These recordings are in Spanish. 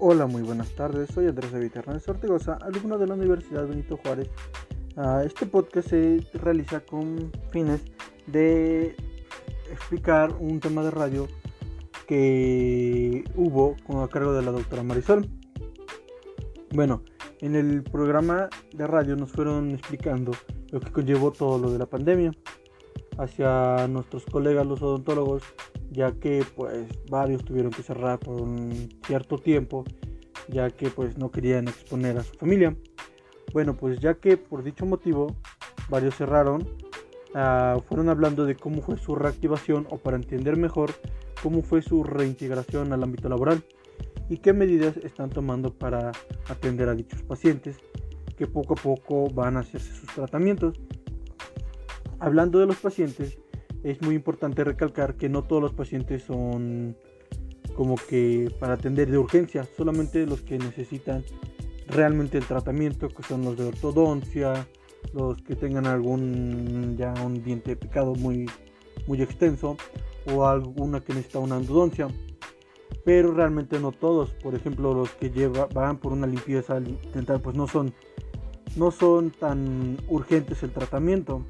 Hola, muy buenas tardes. Soy Andrés David Hernández Ortegoza, alumno de la Universidad Benito Juárez. Ah, este podcast se realiza con fines de explicar un tema de radio que hubo a cargo de la doctora Marisol. Bueno, en el programa de radio nos fueron explicando lo que conllevó todo lo de la pandemia hacia nuestros colegas los odontólogos ya que pues varios tuvieron que cerrar por un cierto tiempo, ya que pues no querían exponer a su familia. Bueno, pues ya que por dicho motivo varios cerraron, uh, fueron hablando de cómo fue su reactivación o para entender mejor cómo fue su reintegración al ámbito laboral y qué medidas están tomando para atender a dichos pacientes que poco a poco van a hacerse sus tratamientos. Hablando de los pacientes, es muy importante recalcar que no todos los pacientes son como que para atender de urgencia, solamente los que necesitan realmente el tratamiento, que son los de ortodoncia, los que tengan algún ya un diente picado muy muy extenso o alguna que necesita una endodoncia. Pero realmente no todos, por ejemplo, los que lleva, van por una limpieza dental pues no son no son tan urgentes el tratamiento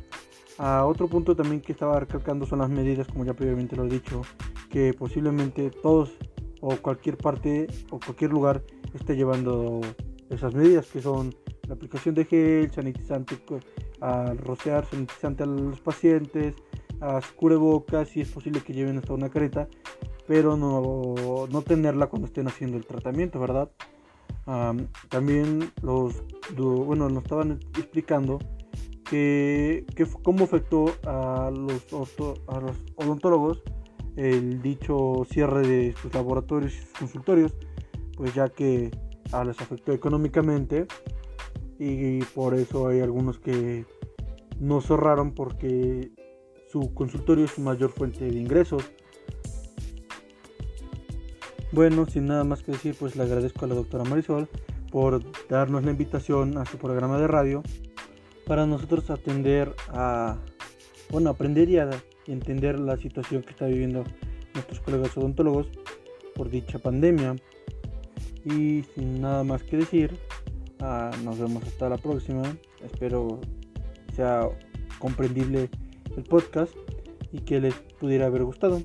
otro punto también que estaba recalcando son las medidas, como ya previamente lo he dicho, que posiblemente todos o cualquier parte o cualquier lugar esté llevando esas medidas, que son la aplicación de gel, sanitizante al rociar, sanitizante a los pacientes, a cubrebocas, si es posible que lleven hasta una careta, pero no, no tenerla cuando estén haciendo el tratamiento, ¿verdad? también los, bueno, nos estaban explicando que, cómo afectó a los, a los odontólogos el dicho cierre de sus laboratorios y sus consultorios, pues ya que a les afectó económicamente y por eso hay algunos que no cerraron porque su consultorio es su mayor fuente de ingresos. Bueno, sin nada más que decir, pues le agradezco a la doctora Marisol por darnos la invitación a su programa de radio para nosotros atender a, bueno, aprender y, a, entender la situación que está viviendo nuestros colegas odontólogos por dicha pandemia. Y sin nada más que decir, ah, nos vemos hasta la próxima. Espero sea comprendible el podcast y que les pudiera haber gustado.